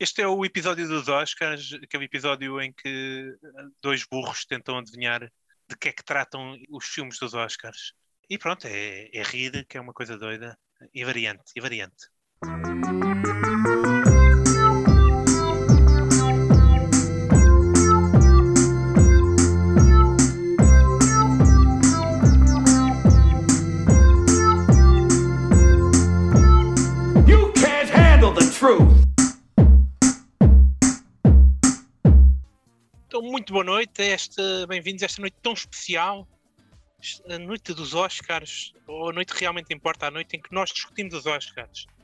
Este é o episódio dos Oscars, aquele episódio em que dois burros tentam adivinhar de que é que tratam os filmes dos Oscars. E pronto, é, é rir, que é uma coisa doida, e variante, e variante. You can't handle the truth. Então, muito boa noite, esta, bem-vindos a esta noite tão especial, a noite dos Oscars, ou a noite que realmente importa, a noite em que nós discutimos os Oscars.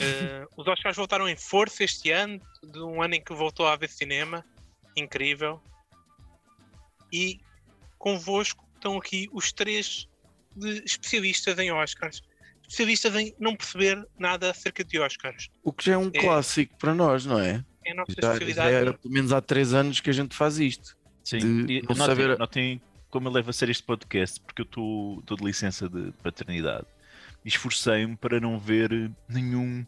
Eh, os Oscars voltaram em força este ano, de um ano em que voltou a haver cinema, incrível. E convosco estão aqui os três especialistas em Oscars, especialistas em não perceber nada acerca de Oscars. O que já é um É. clássico para nós, não é? É a nossa Já, já especialidade. era pelo menos há três anos que a gente faz isto. Sim, e não notem, saber- notem como eu levo a sério este podcast, porque eu estou de licença de paternidade. E esforcei-me para não ver nenhum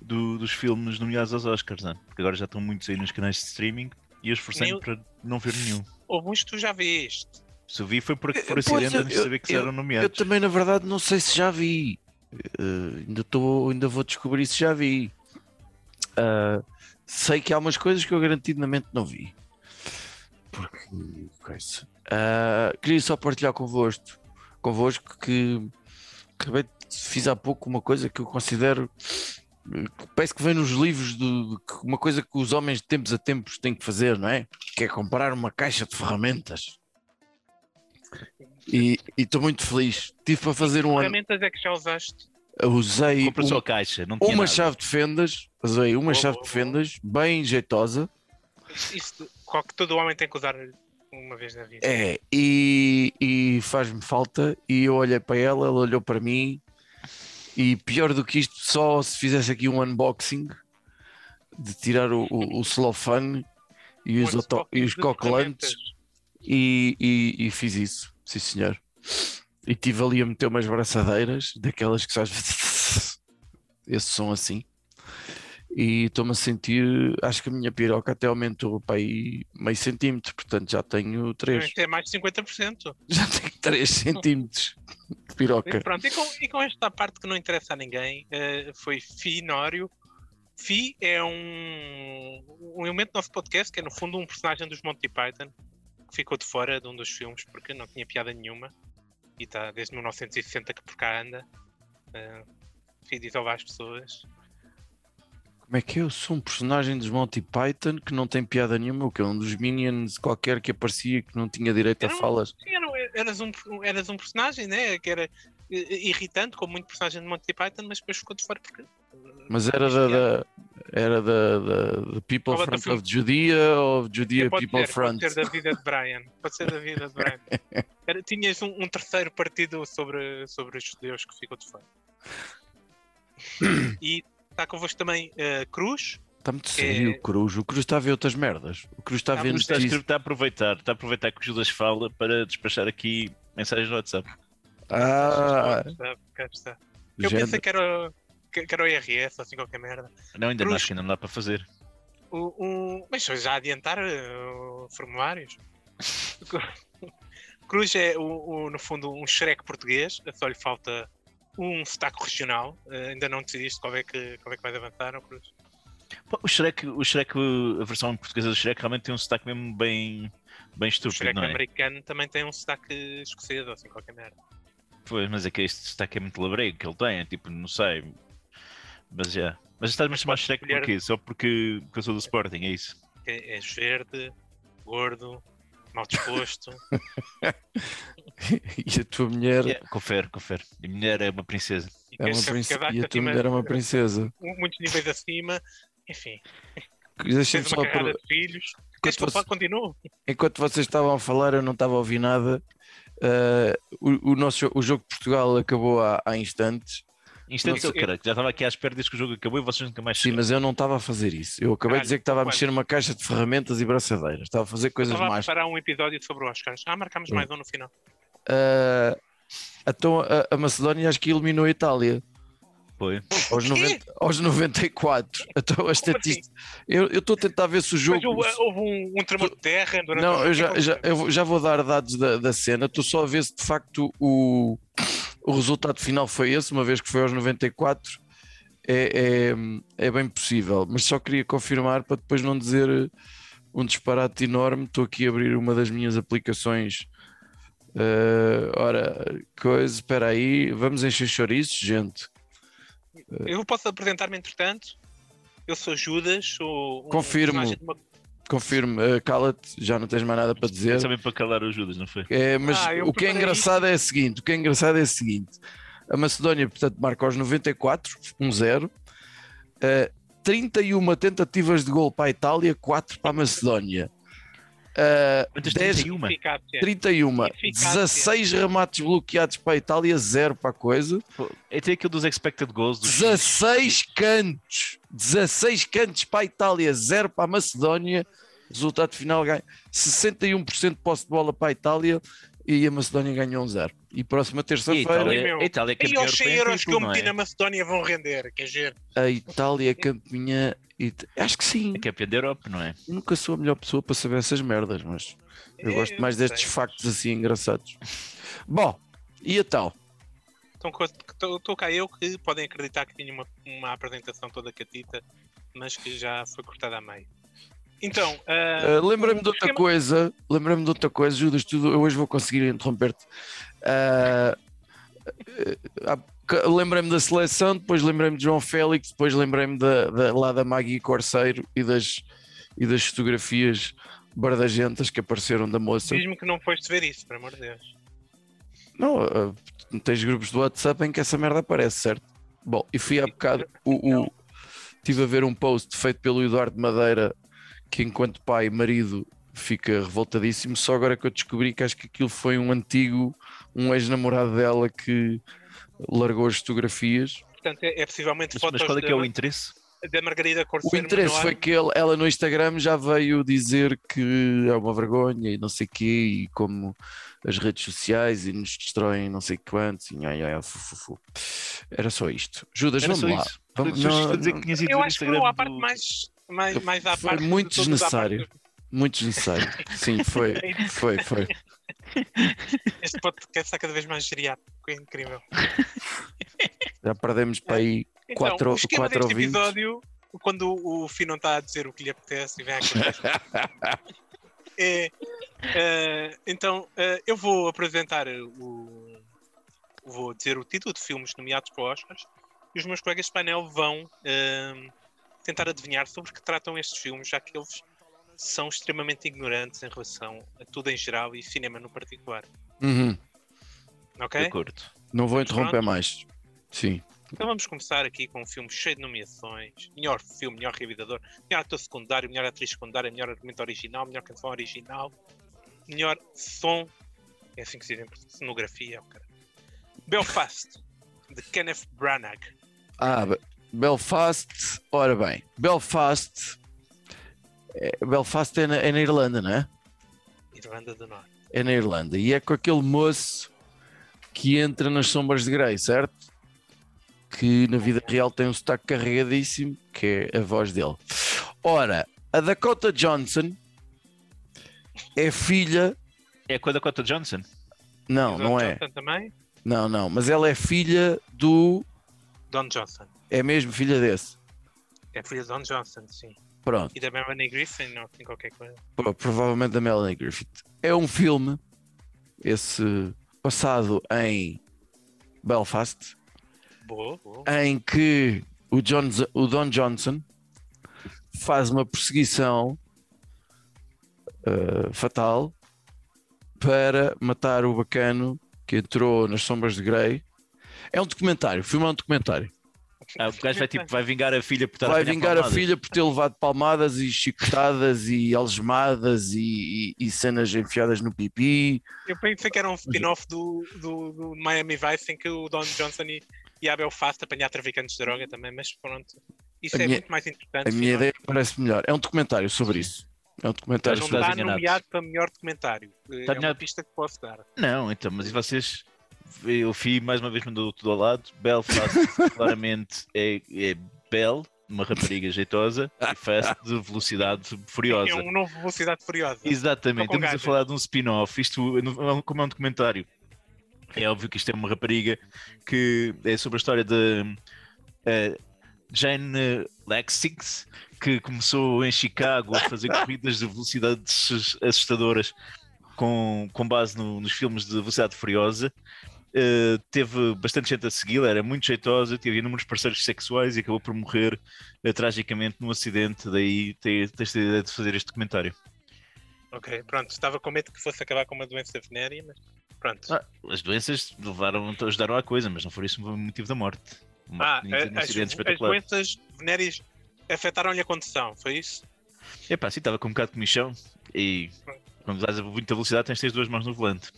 do- dos filmes nomeados aos Oscars, né? porque agora já estão muitos aí nos canais de streaming e eu esforcei-me para não ver nenhum. Alguns tu já veste. Se eu vi foi por, por Eh, acidente eu- antes de saber que eu- eram Eu nomeados. também, na verdade, não sei se já vi. Eh, ainda, tô, ainda vou descobrir se já vi. Ah, sei que há umas coisas que eu garantidamente não vi. Porque. Ah, queria só partilhar convosco, convosco que acabei fiz há pouco uma coisa que eu considero parece que vem nos livros de, uma coisa que os homens de tempos a tempos têm que fazer, não é? Que é comprar uma caixa de ferramentas. E e estou muito feliz. Tive para fazer um ano. ferramentas é que já usaste? Usei um- caixa, não tinha uma nada. chave de fendas. Usei uma Boa, chave boa, de boa. fendas, bem jeitosa. Isso, isso qual que todo homem tem que usar uma vez na vida. É, e, e faz-me falta. E eu olhei para ela, ela olhou para mim. E pior do que isto, só se fizesse aqui um unboxing de tirar o, o, o celofane e Um os, e os coquelantes. E, e- e fiz isso, sim senhor. E tive ali a meter umas braçadeiras, daquelas que faz esse som assim. E estou-me a sentir, acho que a minha piroca até aumentou para aí meio centímetro, portanto já tenho 3. Tem mais de 50%. Já tenho 3 centímetros de E piroca. pronto, e com, e com esta parte que não interessa a ninguém, eh, foi Finório. Fi é um, um elemento do nosso podcast, que é no fundo um personagem dos Monty Python, que ficou de fora de um dos filmes porque não tinha piada nenhuma. E está desde 1960 que por cá anda. Uh, diz às pessoas. Como é que? Eu sou um personagem dos Monty Python que não tem piada nenhuma, o que é um dos Minions qualquer que aparecia que não tinha direito a Era um- falas. Era, eras, um, eras um personagem, né? Que era eh, irritante, como muito personagem de Monty Python, mas depois ficou de fora porque. Mas era da, é- da- era da, da, People é teu Front of Judea ou Judea pode People ser, Front? Pode ser da vida de Brian. Pode ser da vida de Brian. Era- tinhas um, um terceiro partido sobre, sobre os judeus que ficou de fora. E está convosco também eh, Cruz. Está muito É- sério o Cruz. O Cruz está a ver outras merdas. O Cruz está a Ah, ver está, está a aproveitar, está a aproveitar que o Judas fala para despachar aqui mensagens no WhatsApp. Ah, Cá está, cá está. Eu género. pensei que era, que, que era o IRS, ou assim qualquer merda. Não, ainda não, acho que ainda não dá para fazer. O, o- mas já adiantar eh, formulários. Cruz é, o, o, no fundo, um Shrek português, só lhe falta um sotaque regional. Eh, ainda não decidiste qual é que, qual é que vais avançar, não, Cruz? O Shrek, o Shrek, a versão portuguesa do Shrek realmente tem um sotaque mesmo bem, bem O estúpido, Shrek não é? americano também tem um sotaque escocês, ou assim qualquer merda. Pois, mas é que este sotaque é muito labrego que ele tem, é tipo, não sei. Mas já. Mas estás-me a chamar podes Shrek escolher- porquê? Só porque, porque eu sou do Sporting, é isso? É, és verde, gordo, mal disposto. e a tua mulher Yeah, confere, confere. A mulher é uma princesa. e é uma casado E a tua acima- mulher é uma princesa. muitos níveis acima. Enfim, Deixa-me só por... de filhos. Você- fale? Continuo? Enquanto vocês estavam a falar, eu não estava a ouvir nada. Ah, o, o nosso o jogo de Portugal acabou há, há instantes. Instante, eu, cara, já estava aqui à espera desde que o jogo acabou e vocês nunca mais Sim, mas eu não estava a fazer isso. Eu acabei de dizer que estava a mexer numa caixa de ferramentas e braçadeiras. Estava a fazer coisas Estava a preparar um episódio sobre o Oscars. Ah, marcamos Hum. mais um no final. Ah, então a, a Macedónia acho que eliminou a Itália. Foi. Aos, quê? 90, aos 94. Então a Como estatística. Eu eu estou a tentar ver se o jogo. Depois houve, houve um, um tremor de terra durante Não, o- eu já, já, eu vou- já vou dar dados da, da cena. Estou só a ver se de facto o, o resultado final foi esse, uma vez que foi aos 94. É, é, é bem possível, mas só queria confirmar para depois não dizer um disparate enorme. Estou aqui a abrir uma das minhas aplicações. Eh, ora, coisa, espera aí, vamos encher chouriços, gente. Eu posso apresentar-me entretanto. Eu sou Judas, sou um Confirmo. personagem de uma- Confirmo, eh, cala-te, já não tens mais nada para dizer. Também para calar os Judas, não foi? É, mas Ah, o que é engraçado é o seguinte: o que é engraçado é o seguinte: a Macedónia, portanto, marca aos 94, 1-0, eh, 31 tentativas de gol para a Itália, 4 para a Macedónia. Quantas 10, 31? eficácia. 31, Eficácia. 16 remates bloqueados para a Itália, 0 para a coisa. É até aquilo dos expected goals. Dos... 16 cantos, 16 cantos para a Itália, 0 para a Macedónia. Resultado final ganha 61% de posse de bola para a Itália e a Macedónia ganhou um 0. E próxima E a terça-feira Itália, meu. a Itália é E campeã os 100 europeia em euros que eu meti é? na Macedónia vão render, quer dizer. a Itália é campeã. e- Acho que sim. É campeã da Europa, não é? Eu nunca sou a melhor pessoa para saber essas merdas, mas eu É, gosto mais destes sei. factos assim engraçados. Bom, e a tal? Então estou cá eu que podem acreditar que tinha uma, uma apresentação toda catita, mas que já foi cortada a meio. Então, ah, Uh, lembrei-me de outra coisa, lembrei-me de outra coisa, Judas, tu, eu hoje vou conseguir interromper-te. Uh, uh, lembrei-me da seleção, depois lembrei-me de João Félix, depois lembrei-me da, da- lá da Maggie Corseiro e das, e das fotografias bardagentas que apareceram da moça. diz-me que não foste ver isso, por amor de Deus. Não, uh, tens grupos do WhatsApp em que essa merda aparece, certo? Bom, e fui há bocado, o, o, estive a ver um post feito pelo Eduardo Madeira que enquanto pai e marido fica revoltadíssimo, só agora que eu descobri que acho que aquilo foi um antigo, um ex-namorado dela que largou as fotografias. Portanto, é, é possivelmente Mas, fotos mas qual é que é o da, interesse? da Margarida O Corseiro. interesse Manoel. foi que ele- ela no Instagram já veio dizer que é uma vergonha e não sei o quê, e como as redes sociais e nos destroem não sei quantos, e ai, ai, fu, fu, fu. era só isto. Judas, Era vamos lá. isso. Vamos, não, não, Eu o acho que Instagram foi a parte mais, mais, mais à Foi parte. muito à parte desnecessário. muito desnecessário. Sim, foi, foi, foi. Este podcast está cada vez mais geriátrico, é incrível. Já perdemos para aí Então, Quatro- quatro deste ouvintes. episódio, quando o Fih não está a dizer o que lhe apetece e vem à cabeça, é, eh, então, eh, eu vou apresentar o. Vou dizer o título de filmes nomeados para Oscars e os meus colegas de painel vão eh, tentar adivinhar sobre que tratam estes filmes, já que eles são extremamente ignorantes em relação a tudo em geral e cinema no particular. Uhum. De Ok? acordo. Não vou interromper Pronto. mais. Sim. Então vamos começar aqui com um filme cheio de nomeações. Melhor filme, melhor realizador, melhor ator secundário, melhor atriz secundária, melhor argumento original, melhor canção original, melhor som. É assim que se diz em cenografia. oh, cara. Belfast, de Kenneth Branagh. Ah, Belfast, ora bem, Belfast. é- Belfast é na, é na Irlanda, não é? Irlanda do Norte. É na Irlanda. E é com aquele moço que entra nas sombras de Grey, certo? Que na vida real tem um sotaque carregadíssimo, que é a voz dele. Ora, a Dakota Johnson é filha. É com a Dakota Johnson? Não, não é. Johnson também. Não, não. Mas ela é filha do. Don Johnson. É mesmo filha desse. É filha de Don Johnson, sim. Pronto. E da Melanie Griffin, não tem qualquer coisa. Pro- provavelmente da Melanie Griffith. É um filme, esse passado em Belfast, Boa, boa. em que o, John, o Don Johnson faz uma perseguição eh, fatal para matar o bacano que entrou nas sombras de Grey. É um documentário, o filme é um documentário. Ah, o gajo vai, tipo, vai vingar a filha por estar Vai apanhar vingar a palmadas. filha por ter levado palmadas e chicotadas e algemadas e, e- e cenas enfiadas no pipi. Eu pensei que era um spin-off do, do, do Miami Vice em que o Don Johnson e, e a Belfast apanhar traficantes de droga também, mas pronto. Isso A é minha- muito mais interessante. A minha ideia parece melhor. É um documentário sobre isso. É um documentário não Estás sobre está nomeado para melhor documentário. É uma enganados. pista que posso dar. Não, então, mas e vocês eu fui mais uma vez mandou tudo ao lado. Belfast claramente é, é Belle, uma rapariga jeitosa, e Fast de velocidade furiosa. É um novo Velocidade Furiosa. Exatamente, estamos a gajas. falar de um spin-off. Isto, é como é um documentário, é óbvio que isto é uma rapariga que é sobre a história de eh, Jane Lexix, que começou em Chicago a fazer corridas de velocidades assustadoras com, com base no- nos filmes de Velocidade Furiosa. Eh, teve bastante gente a segui-la, era muito jeitosa, teve inúmeros parceiros sexuais e acabou por morrer eh, tragicamente num acidente. Daí te- tens a ideia de fazer este documentário. Ok, pronto. Estava com medo que fosse acabar com uma doença venérea, mas pronto. Ah, as doenças levaram, ajudaram à coisa, mas não foi isso o motivo da morte. Uma- Ah, um as, as doenças venéreas afetaram-lhe a condução, foi isso? Epá, sim, estava com um bocado de comichão e quando dás a muita velocidade tens de ter as duas mãos no volante.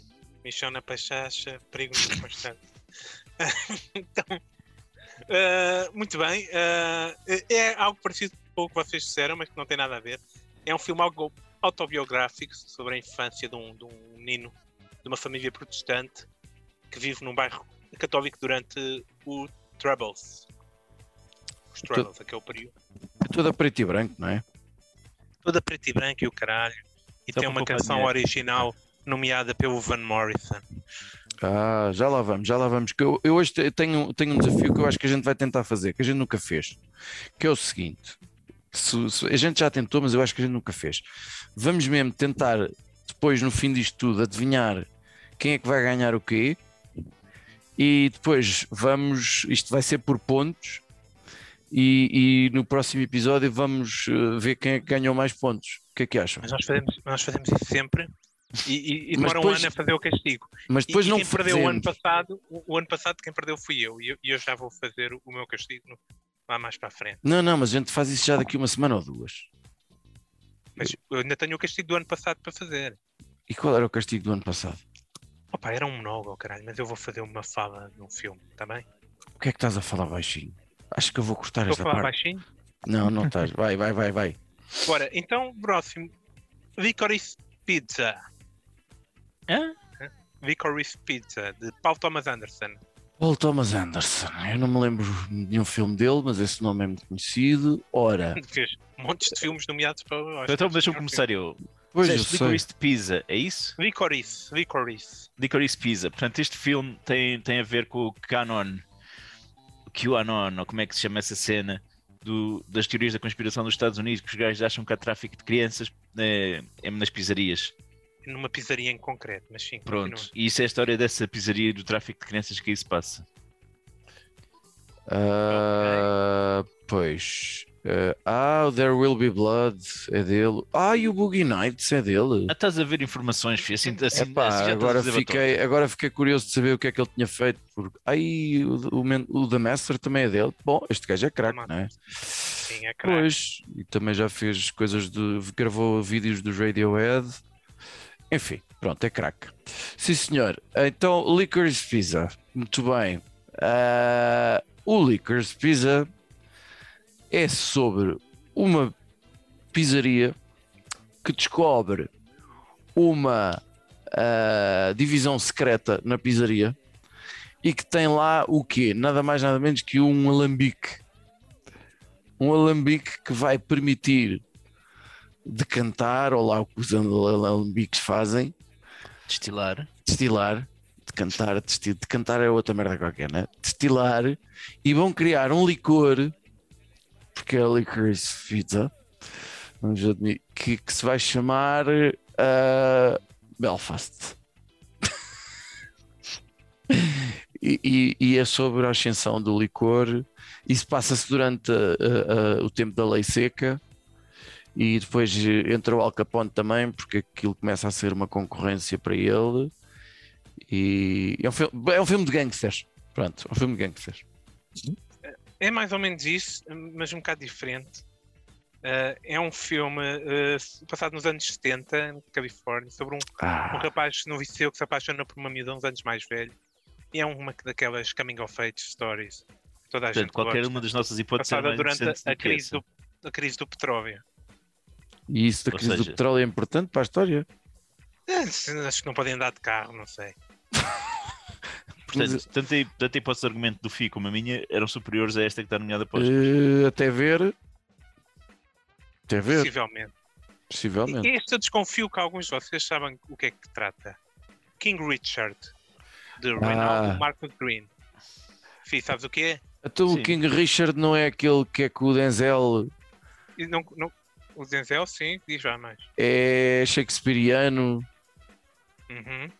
Michão na pachacha, perigo muito constante. então, ah, muito bem. ah, é algo parecido com o que vocês disseram, mas que não tem nada a ver. É um filme algo autobiográfico sobre a infância de um, de um menino de uma família protestante que vive num bairro católico durante o Troubles. Os Troubles, aquele período. É toda preto e branco, não é? Toda preto e branco e o caralho. E Só tem uma canção original nomeada pelo Van Morrison. Ah, já lá vamos, já lá vamos. Que eu, eu hoje te- tenho, tenho um desafio que eu acho que a gente vai tentar fazer, que a gente nunca fez, que é o seguinte: se- se- a gente já tentou, mas eu acho que a gente nunca fez. Vamos mesmo tentar, depois, no fim disto tudo, adivinhar quem é que vai ganhar o quê, e depois vamos. Isto vai ser por pontos, e, e no próximo episódio vamos eh, ver quem é que ganhou mais pontos. O que é que acham? Mas nós fazemos, nós fazemos isso sempre e, e, e demora um depois- ano a fazer o castigo. Mas depois e não quem perdeu o ano passado, o, o ano passado quem perdeu fui eu e eu, eu já vou fazer o, o meu castigo no- lá mais para a frente. Não, não, mas a gente faz isso já daqui uma semana ou duas. Mas eu ainda tenho o castigo do ano passado para fazer. E qual era o castigo do ano passado? Opa, era um monólogo, caralho, mas eu vou fazer uma fala num filme, está bem? O que é que estás a falar baixinho? Acho que eu vou cortar Estou a esta falar parte. baixinho? Não, não estás. Vai, vai, vai, vai. Bora, então, próximo. Licorice Pizza. Hã? Licorice Pizza, de Paul Thomas Anderson. Paul Thomas Anderson. Eu não me lembro de nenhum filme dele, mas esse nome é muito conhecido. Ora, Fez montes de filmes nomeados para o Oscar. Então deixa-me começar eu. pois. Licorice de Pizza, é isso? Licorice, Licorice. Licorice Pizza. Portanto, este filme tem, tem a ver com o canon, o QAnon, ou como é que se chama essa cena, do- das teorias da conspiração dos Estados Unidos, que os gajos acham que há tráfico de crianças é, é nas pizzarias. Numa pizzaria em concreto, mas sim. Pronto. continua. E isso é a história dessa pizzaria e do tráfico de crianças que aí se passa. Ah, Pois. Ah, ah, o There Will Be Blood é dele. Ah, e o Boogie Nights é dele. Ah, estás a ver informações, filho, assim, assim, Epá, assim agora, fiquei, agora fiquei curioso de saber o que é que ele tinha feito. Porque... Ai, o, o, o The Master também é dele. Bom, este gajo é craque, não é? Sim, é craque. Pois, e também já fez coisas de. gravou vídeos dos Radiohead. Enfim, pronto, é craque. Sim, senhor. Então, Licorice Pizza. Muito bem. Ah, o Licorice Pizza é sobre uma pizzaria que descobre uma ah, divisão secreta na pizzaria e que tem lá o quê? Nada mais nada menos que um alambique um alambique que vai permitir decantar, ou lá o que os alambiques fazem, Destilar. destilar, decantar, desti- decantar é outra merda qualquer, né? Destilar e vão criar um licor, porque é licorice pizza, vamos admitir, que, que se vai chamar ah, Belfast. E, e- e é sobre a ascensão do licor. Isso passa-se durante ah, ah, o tempo da lei seca e depois eh, entra o Al Capone também, porque aquilo começa a ser uma concorrência para ele. E é um filme, é um filme de gangsters. Pronto, é um filme de gangsters. É mais ou menos isso, mas um bocado diferente. Uh, é um filme uh, passado nos anos 70, na Califórnia, sobre um, um Ah, rapaz no liceu que se apaixona por uma miúda uns anos mais velho. E é uma daquelas coming of age stories. Toda a Portanto, gente qualquer gosta. uma das nossas hipóteses é passada mais durante a, que crise do, a crise do petróleo. E isso da Ou crise do seja- petróleo é importante para a história. Eh, Acho que não podem andar de carro, não sei. Portanto, tanto, a, tanto a hipótese de argumento do FI como a minha eram superiores a esta que está nomeada para os Eh, até ver. Até ver, Possivelmente. possivelmente. E este eu desconfio que alguns de vocês sabem o que é que trata. King Richard, de Reinaldo Ah. Marcus Green. Fih, sabes o que é? Então o King Richard não é aquele que é com o Denzel, E não, não, o Denzel, sim, diz já mais. é shakespeariano. Uhum.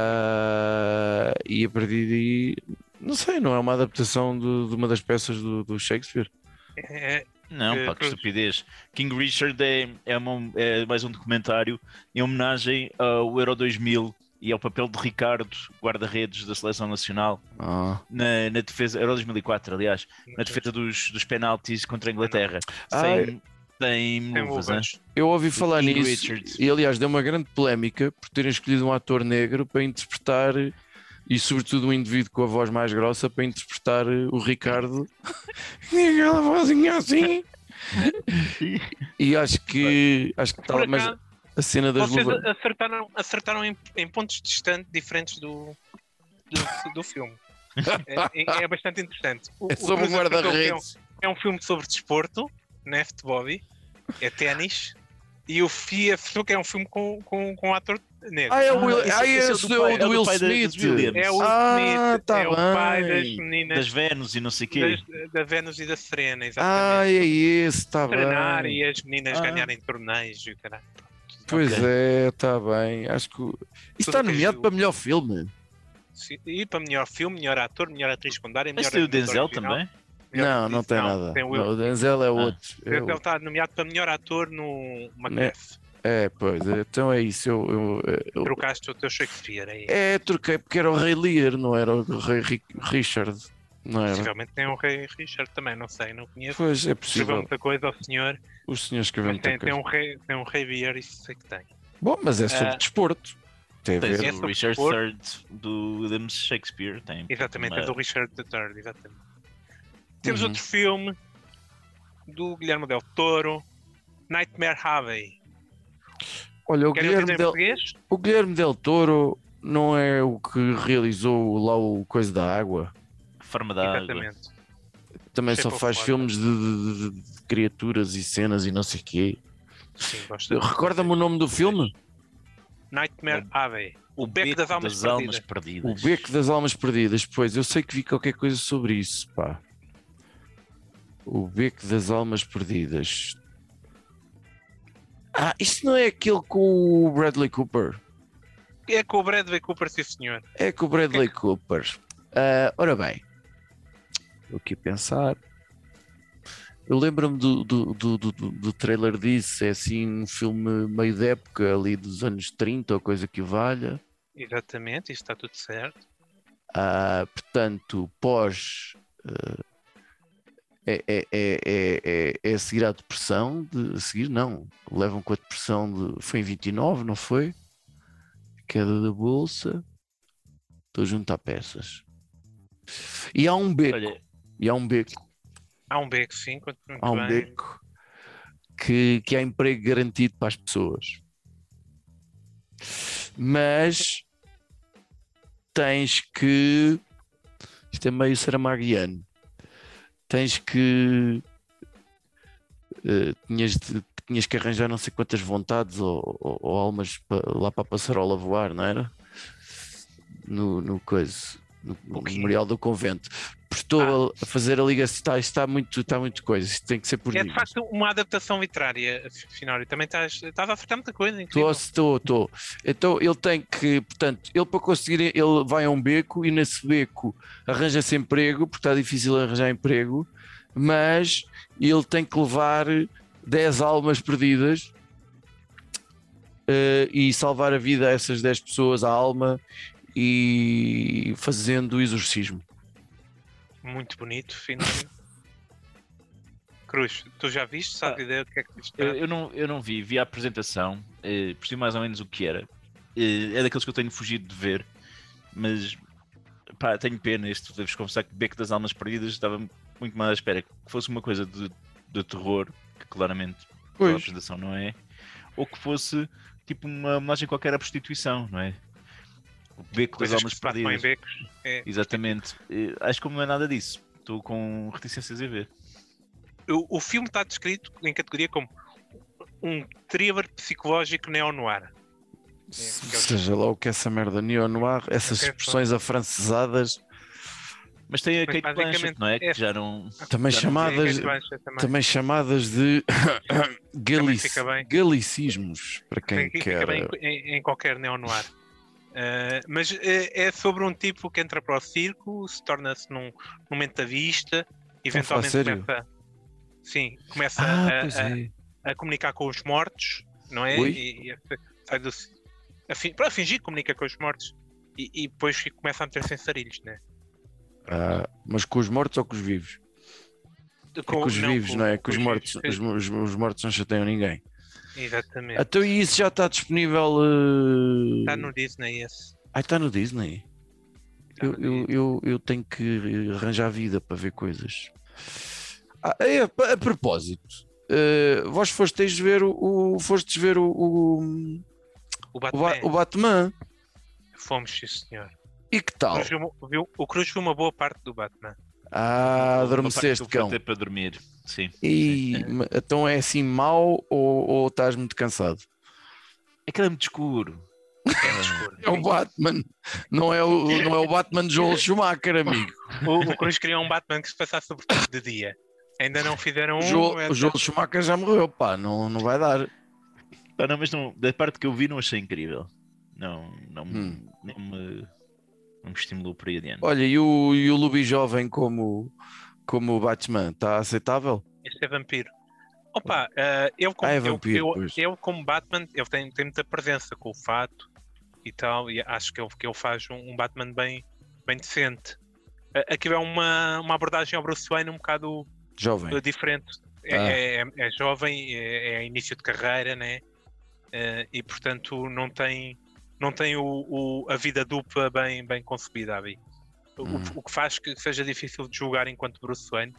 ah, e a partir daí, não sei, não é uma adaptação de, de uma das peças do, do Shakespeare. É, Não, Eh, pá, que estupidez. King Richard é, é, uma- é mais um documentário em homenagem ao Euro 2000 e ao papel de Ricardo, guarda-redes da Seleção Nacional, Ah. na, na defesa, Euro 2004, aliás, na defesa dos, dos penaltis contra a Inglaterra. Ah, Sem, tem luvas, hein? luvas. Eu ouvi falar King nisso Richard. e aliás deu uma grande polémica por terem escolhido um ator negro para interpretar e sobretudo um indivíduo com a voz mais grossa para interpretar o Ricardo aquela vozinha assim e acho que acho que tal, mas a cena das vocês luvas acertaram, acertaram em, em pontos distantes, diferentes do, do, do filme. É, é- é bastante interessante. O- é sobre o é guarda-redes É um filme sobre desporto, é futebol, é ténis. E o FIA que é um filme com, com, com um ator negro. ah é o Will, esse- ah, esse é o esse do é pai- o é do do Will pai da- Smith. É o Will Ah, Smith, tá é o pai das bem. meninas das Vênus e não sei o quê. das- da Vênus e da Serena, ah exatamente. é esse está Treinar bem e as meninas Ah. ganharem torneios e caralho. pois Ok. é está bem acho que isso está é nomeado para melhor filme Sim, E para melhor filme, melhor ator, melhor atriz secundária, melhor Mas tem o ator Denzel também? Não não tem nada Tem o Denzel é Ah. outro é Denzel está nomeado para melhor ator no Macbeth. É, pois, é, então é isso. Eu, eu, eu- Trocaste o teu Shakespeare aí. é, troquei porque era o Rei Lear, não era o Rei Ri- Richard. Não era? Possivelmente tem o Rei Richard também, não sei, não conheço. Pois é Escreveu possível. muita coisa ao senhor, O senhor escreveu muita tem, tem, coisa. um rei, tem um Rei Lear, isso sei que tem. Bom, mas é sobre Ah. desporto. Tem a ver. É o Richard. III do William Shakespeare. Tem Exatamente, uma- tens o Richard III, exatamente. Temos Uhum. outro filme do Guilherme Del Toro, Nightmare Alley. Olha, o Querem Guilherme, Del, o Guilherme Del Toro não é o que realizou lá o Coisa da Água. Forma da água. Exatamente. Também Sei só faz falar. filmes de, de- de- de criaturas e cenas e não sei o quê. Sim, gosto. Recorda-me o nome do filme? Nightmare Alley. O Beco das Almas Almas O Perdidas. Beco das Almas Perdidas. Pois, eu sei que vi qualquer coisa sobre isso, pá. O Beco das Almas Perdidas. Ah, isto não é aquele com o Bradley Cooper? É com o Bradley Cooper, sim senhor. É com o Bradley Cooper. Ah, ora bem, estou aqui a pensar. Eu lembro-me do, do, do, do, do trailer disso. É assim um filme meio de época, ali dos anos 30 ou coisa que o valha. Exatamente, isto está tudo certo. Ah, portanto, pós. ah, é, é, é, é, é, é a seguir à depressão, de, a seguir não, levam com a depressão de, foi em 29, não foi? Queda da bolsa, estou junto a peças. E há um beco, Olha, e há um beco, Há um beco, sim, há um bem. beco que, que há emprego garantido para as pessoas. Mas tens que. Isto é meio saramaguiano. Tens que. eh, tinhas, de- tinhas que arranjar não sei quantas vontades ou, ou- ou almas pa- lá para a passarola voar, não era? No, no coisa. No, no O quê? memorial do convento. Estou a fazer a ligação. Está, está muito, está muito coisa. Isto tem que ser por É de facto uma adaptação literária, Finório. Também estás, estás a acertar muita coisa. Estou, incrível. estou, estou. Então ele tem que, portanto, ele para conseguir, ele vai a um beco e nesse beco arranja-se emprego, porque está difícil arranjar emprego, mas ele tem que levar 10 almas perdidas eh, e salvar a vida a essas 10 pessoas, a alma, e fazendo o exorcismo. Muito bonito, Finório. Cruz, tu já viste? Sabes Ah, ideia do que é que isto eu, trata? eu não, eu não vi, vi a apresentação, eh, percebi mais ou menos o que era. Eh, é daqueles que eu tenho fugido de ver, mas pá, tenho pena. Este devo confessar que Beco das Almas Perdidas estava muito mais à espera que fosse uma coisa de, de terror, que claramente pela apresentação não é, ou que fosse tipo uma homenagem qualquer à prostituição, não é? O beco das Coisas almas perdidas. becos. É. Exatamente. Eh, Acho que não é nada disso. Estou com reticências a ver. O, o filme está descrito em categoria como um thriller psicológico neo-noir. Seja lá o que é essa merda neo-noir, essas Ok, expressões afrancesadas, Mas tem a Mas Kate Blanchett, não é? é- Que já não. também Já chamadas, também. também chamadas de galic- galicismos, para quem Fica- quer. fica bem em, em qualquer neo-noir. Uh, mas é, é sobre um tipo que entra para o circo, se torna-se num, num mentavista, eventualmente sério? começa, sim, começa Ah, a, a- é. a comunicar com os mortos, não é? E, e a- sai do, a, para fingir que comunica com os mortos e, e depois começa a meter-se em sarilhos, né? Ah, mas com os mortos ou com os vivos? É com os vivos, não é? Com os mortos. vivos, Os, os- os mortos não chateiam ninguém. Exatamente. Então e isso já está disponível? eh, Está no Disney esse. Ah, está no Disney. Está Eu, no eu, Disney. eu, eu tenho que arranjar vida para ver coisas. Ah, é, a, a propósito, eh, vós fostes ver o, o- fostes ver o, o, O o, Batman. Ba- o Batman Fomos, sim, senhor. e que tal? Cruz viu, viu- o Cruz viu uma boa parte do Batman. Ah, adormeceste, cão. para dormir. Sim. E, ma- então é assim mau ou, ou estás muito cansado? É que era muito escuro. É muito escuro. É o Batman, não é o, não é o Batman de Joel Schumacher, amigo. O, o Cruz queria um Batman que se passasse sobretudo de dia. Ainda não fizeram O um. Joel, é- o Joel Schumacher já morreu, pá, não, não vai dar. Ah, não, mas não, da parte que eu vi não achei incrível. Não, não, me- Hum. não, me, não me estimulou por aí adiante. Olha, e o, e o Lubi jovem como, como o Batman, está aceitável? Este é vampiro. Opa, eh, eu, como, Ah, é eu- vampiro, eu, pois. eu como Batman, ele tem, tem muita presença com o fato e tal, e acho que ele, que ele faz um, um Batman bem, bem decente. Aquilo é uma, uma abordagem ao Bruce Wayne um bocado Jovem. diferente. É, Ah. é- é jovem, é, é início de carreira, né? Eh, e portanto não tem, não tem o, o- a vida dupla bem, bem concebida ali. O, Hum. o que faz que seja difícil de julgar enquanto Bruce Wayne,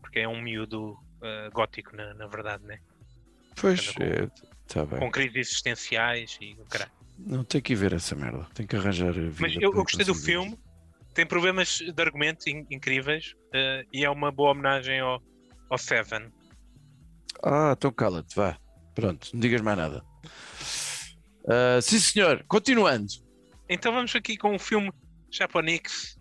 porque é um miúdo eh, gótico, na, na verdade, né? Pois, com- é, tá bem. com crises existenciais e o caralho. Não, tem que ir ver essa merda. Tem que arranjar vida. Mas eu, eu gostei do filme, tem problemas de argumento in- incríveis eh, e é uma boa homenagem ao, ao Seven. Ah, então cala-te, vá. Pronto, não digas mais nada. Ah, sim, senhor. Continuando. Então vamos aqui com um filme japonês,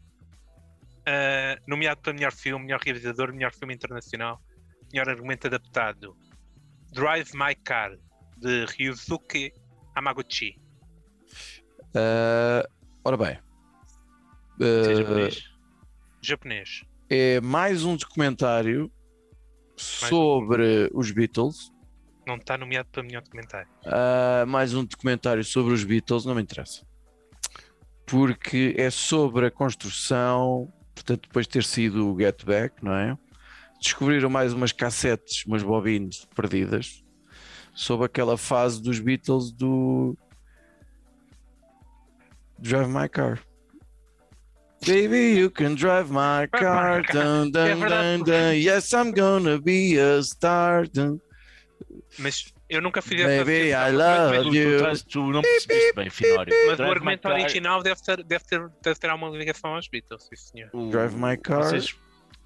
eh, nomeado para melhor filme, melhor realizador, melhor filme internacional, melhor argumento adaptado. Drive My Car, de Ryusuke Hamaguchi. Ah, ora bem. Seja Ah, feliz. Japonês. é mais um documentário sobre os Beatles. Não está nomeado para melhor documentário. Ah, mais um documentário sobre os Beatles, não me interessa. Porque é sobre a construção, portanto, depois de ter sido o Get Back, não é? Descobriram mais umas cassetes, umas bobines perdidas sobre aquela fase dos Beatles do Drive My Car. Baby, you can drive my car. Dun, dun, É dun, dun. Yes, I'm gonna be a star. Dun. Mas eu nunca fiz essa Baby, I love Mas- Tu, tu, you. estás- tu não percebeste bem, Finório. Mas o argumento original deve ter, deve, ter, deve ter alguma ligação aos Beatles, sim senhor. o- Drive My Car. Vocês...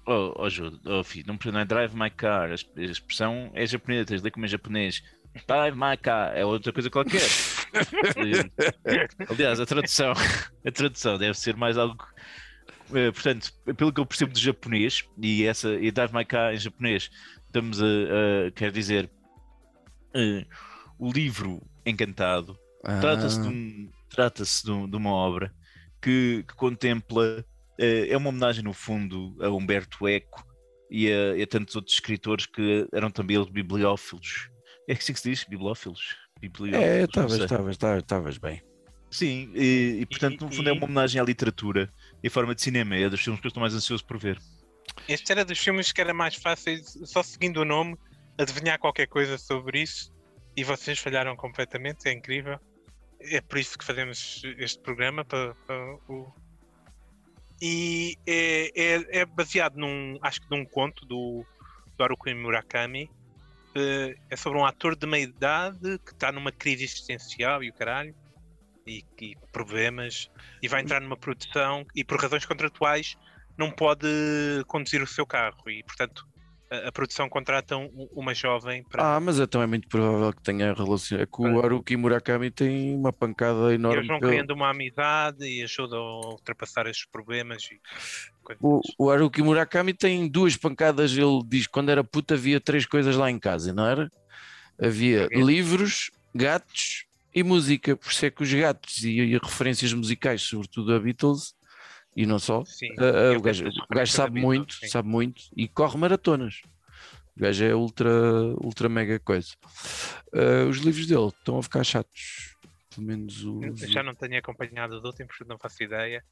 Oh, oh, Ju, oh, filho, não, não é Drive My Car, a exp- a expressão é japonesa, tens de ler como é japonês. Drive My Car é outra coisa qualquer. Aliás, a tradução, a tradução deve ser mais algo. eh, portanto, pelo que eu percebo de japonês, e essa e Drive My Car em japonês, estamos a, a quer dizer eh, o livro encantado Trata-se de, Ah. um, trata-se de, um- de uma obra que, que contempla, eh, é uma homenagem no fundo a Humberto Eco e a, e a tantos outros escritores que eram também eles bibliófilos. É assim que se diz? Bibliófilos? Bibliófilos, É, estavas, bem. Sim, e, e, portanto, no fundo é e- uma homenagem à literatura e a forma de cinema. É dos filmes que eu estou mais ansioso por ver. Este era dos filmes que era mais fácil, só seguindo o nome, adivinhar qualquer coisa sobre isso. E vocês falharam completamente, é incrível. É por isso que fazemos este programa. Para, para o... E é, é, é baseado num, acho que num conto do, do Haruki Murakami. É sobre um ator de meia idade que está numa crise existencial e o caralho. e, e problemas e vai entrar numa produção e por razões contratuais não pode conduzir o seu carro e portanto a, a produção contrata um- uma jovem para Ah, mas então é muito provável que tenha relação. É que o Haruki Murakami tem uma pancada enorme. eles vão criando uma amizade e ajudam a ultrapassar estes problemas e O, assim. o Haruki Murakami tem duas pancadas. Ele diz que quando era puto havia três coisas lá em casa, não era? Havia Ok. livros, gatos e música. Por isso é que os gatos e, e referências musicais, sobretudo a Beatles, e não só, Sim, eu o gajo, o gajo sabe muito, sim. sabe muito e corre maratonas. O gajo é ultra, ultra mega coisa. Ah, os livros dele estão a ficar chatos. Pelo menos o, Eu Já não tenho acompanhado os últimos, portanto não faço ideia.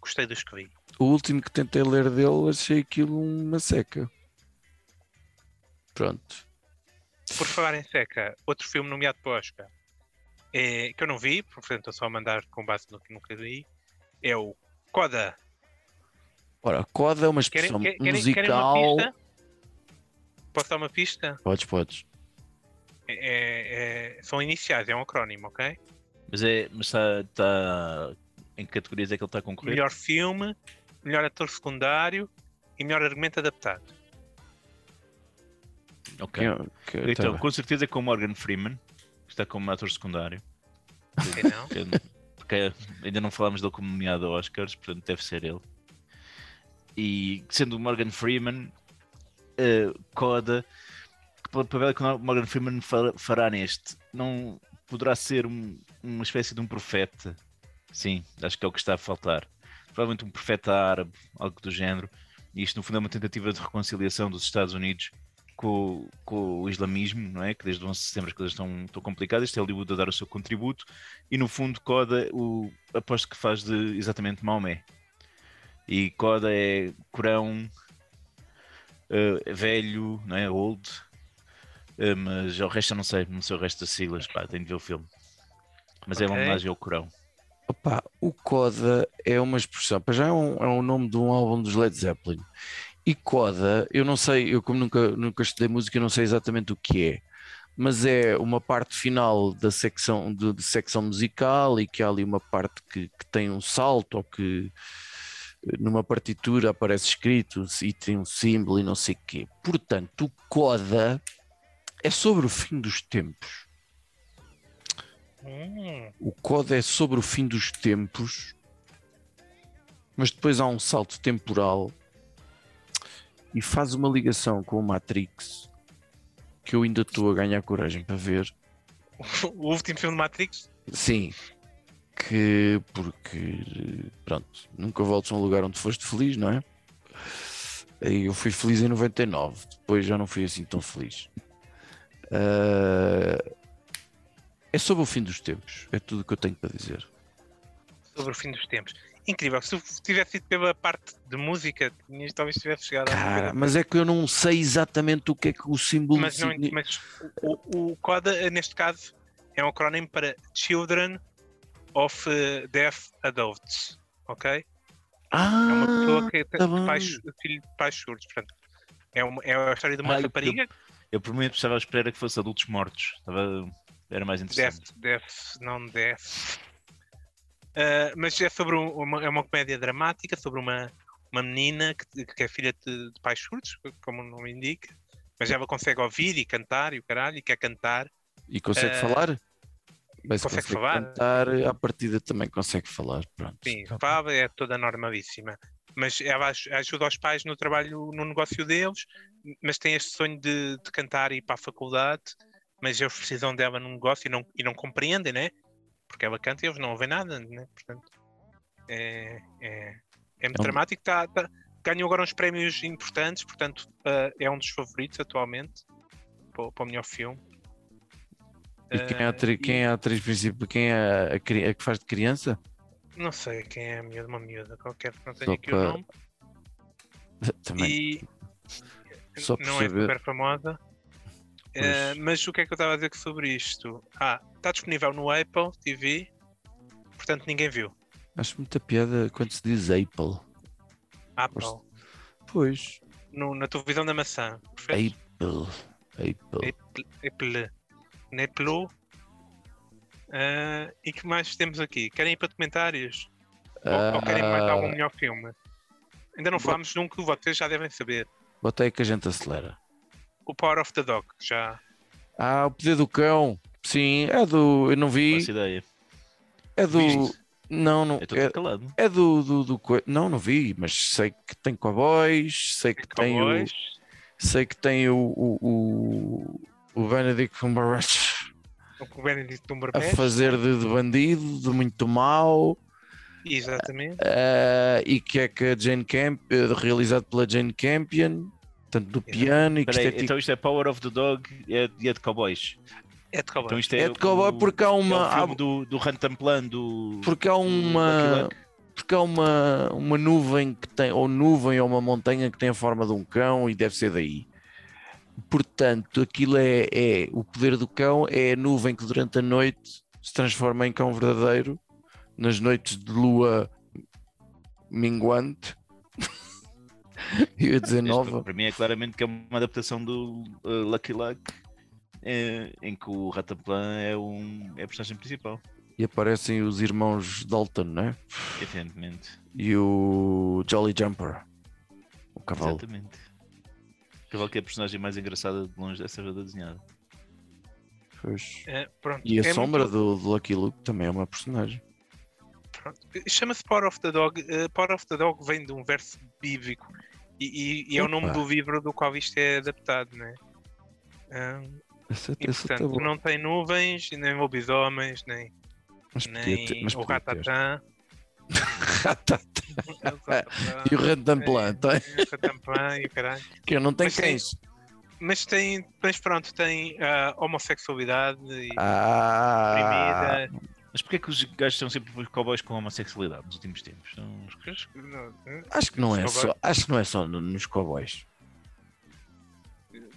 Gostei dos que vi. o último que tentei ler dele, achei aquilo uma seca. Pronto. Por falar em seca, outro filme nomeado para Oscar é, que eu não vi, portanto estou só a mandar com base no que nunca vi, é o Coda. Ora, Coda é uma expressão querem, querem- musical. querem uma pista? Posso dar uma pista? Podes, podes. É- é- são iniciais, é um acrónimo, ok? Mas é. Mas está. Tá... Em que categorias é que ele está a concorrer? Melhor filme, melhor ator secundário e melhor argumento adaptado. Ok. Que- Então, tá com certeza é com o Morgan Freeman, que está como ator secundário. Ok, não? Que- Porque ainda não falámos dele como nomeado Oscars, portanto deve ser ele. E sendo o Morgan Freeman, eh, Coda, que papel que o Morgan Freeman fa- fará neste, não poderá ser um- uma espécie de um profeta. Sim, acho que é o que está a faltar. Provavelmente um profeta árabe, algo do género. E isto, no fundo, é uma tentativa de reconciliação dos Estados Unidos com, o- com o islamismo, não é? Que desde o 11 de setembro as coisas estão, estão complicadas. Este é Hollywood a dar o seu contributo. E no fundo, Coda, o, aposto que faz de exatamente Maomé. E Coda é Corão, eh, velho, não é? Old. Eh, mas o resto eu não sei, não sei o resto das siglas, pá, tenho de ver o filme. Mas é uma homenagem ao Corão. Opa, o Coda é uma expressão, para já é um, é um nome de um álbum dos Led Zeppelin. E Coda, eu não sei, eu como nunca, nunca estudei música, eu não sei exatamente o que é, mas é uma parte final da secção, de, de secção musical e que há ali uma parte que, que tem um salto ou que numa partitura aparece escrito e tem um símbolo e não sei o quê. Portanto, o Coda é sobre o fim dos tempos. Hum, O código é sobre o fim dos tempos, mas depois há um salto temporal e faz uma ligação com o Matrix que eu ainda estou a ganhar coragem para ver. o último filme de Matrix? Sim, que porque pronto, nunca voltes a um lugar onde foste feliz, não é? Eu fui feliz em 99, depois já não fui assim tão feliz. Ah, é sobre o fim dos tempos, é tudo o que eu tenho para dizer. Sobre o fim dos tempos. Incrível, se tivesse ido pela parte de música, talvez tivesse chegado Cara, à mas é que eu não sei exatamente o que é que o símbolo mas, não, significa. mas o, o CODA, neste caso, é um acrónimo para Children of eh, Deaf Adults, ok? É Ah, uma pessoa que tem tá pais, filho de pais surdos, portanto. É, uma, é a história de uma Ah, eu- rapariga, Eu por mim estava à espera que fosse adultos mortos. Estava... Era mais interessante. deaf, não deaf. Ah, mas é sobre um- uma, é uma comédia dramática sobre uma, uma menina que, que é filha de, de pais surdos, como o nome indica, mas ela consegue ouvir e cantar e o caralho, e quer cantar. E consegue eh, falar? Bem, se consegue falar. cantar, à partida também consegue falar. Pronto. Sim, fala, é toda normalíssima. Mas ela aj- ajuda os pais no trabalho, no negócio deles, mas tem este sonho de, de cantar e ir para a faculdade, mas eles precisam dela no negócio e não, e não compreendem, né? Porque ela canta e eles não ouvem nada, né? Portanto, é, é, é muito É um- dramático. Tá, tá- ganhou agora uns prémios importantes, portanto, ah, é um dos favoritos atualmente para, o- para o melhor filme. E quem é a Ah, atriz, quem é a atriz principal? Quem é a, que faz de criança? Não sei quem é a miúda, uma miúda qualquer, não tenho Só aqui o para- nome. Também. E Só não é super famosa. Pois. mas o que é que eu estava a dizer sobre isto? Ah, está disponível no Apple TV, portanto ninguém viu. Acho muita piada quando se diz Apple. Apple. Pois. No- na televisão da maçã. Perfeito? Apple. Apple. Apple. Apple. Ah, e que mais temos aqui? Querem ir para documentários? Ou, ou querem mais algum Ah, melhor filme? Ainda não falámos de um que vocês já devem saber. botei que a gente acelera. O Power of the Dog. Já. Ah, o poder do cão. Sim, é do. Eu não vi. Faço ideia. É do. Viste? Não, não. É, calado. é do, do, do Não, não vi, mas sei que tem cowboys, sei que tem o, Cowboys. sei que tem o, o, o, o Benedict Cumberbatch O Benedict a Cumberbatch. fazer de, de bandido, de muito mau, Exatamente. eh, e que é que a Jane Camp, eh, realizado pela Jane Campion, tanto do piano e que Espera aí, isto é, então isto é Power of the Dog e é, e é de cowboys. É de cowboy. Então isto é, é de cowboy o- porque há é uma. o filme há- do, do Rantanplan, do. porque há uma. Porque há uma, uma nuvem que tem, ou nuvem ou uma montanha que tem a forma de um cão e deve ser daí. Portanto, aquilo é, é o poder do cão, é a nuvem que durante a noite se transforma em cão verdadeiro nas noites de lua minguante. Eu ia dizer nova. Para mim é claramente que é uma adaptação do uh, Lucky Luck, eh, em que o Rantanplan é, um, é a personagem principal, E aparecem os irmãos Dalton, né? evidentemente. E o Jolly Jumper, o cavalo. Exatamente. Cavalo que é a personagem mais engraçada de longe dessa banda desenhada. Pois. É, pronto. E a É sombra muito- do, do Lucky Luke também é uma personagem. pronto. Chama-se Power of the Dog. Eh, Power of the Dog vem de um verso bíblico. E, e- e é o nome do livro do qual isto é adaptado, né? Ah, Essa, e essa tá portanto, não tem nuvens, nem lobisomens, nem, Mas nem ter. Mas o ratatã. e o Rantanplan, tem? O ratatã e o caralho. que eu não tenho Mas tem- cães. Mas tem, mas pronto, tem ah, homossexualidade e Ah, oprimida. Mas porquê que os gajos são sempre os cowboys com homossexualidade nos últimos tempos? Não, acho que não é só, acho que não é só no- nos cowboys.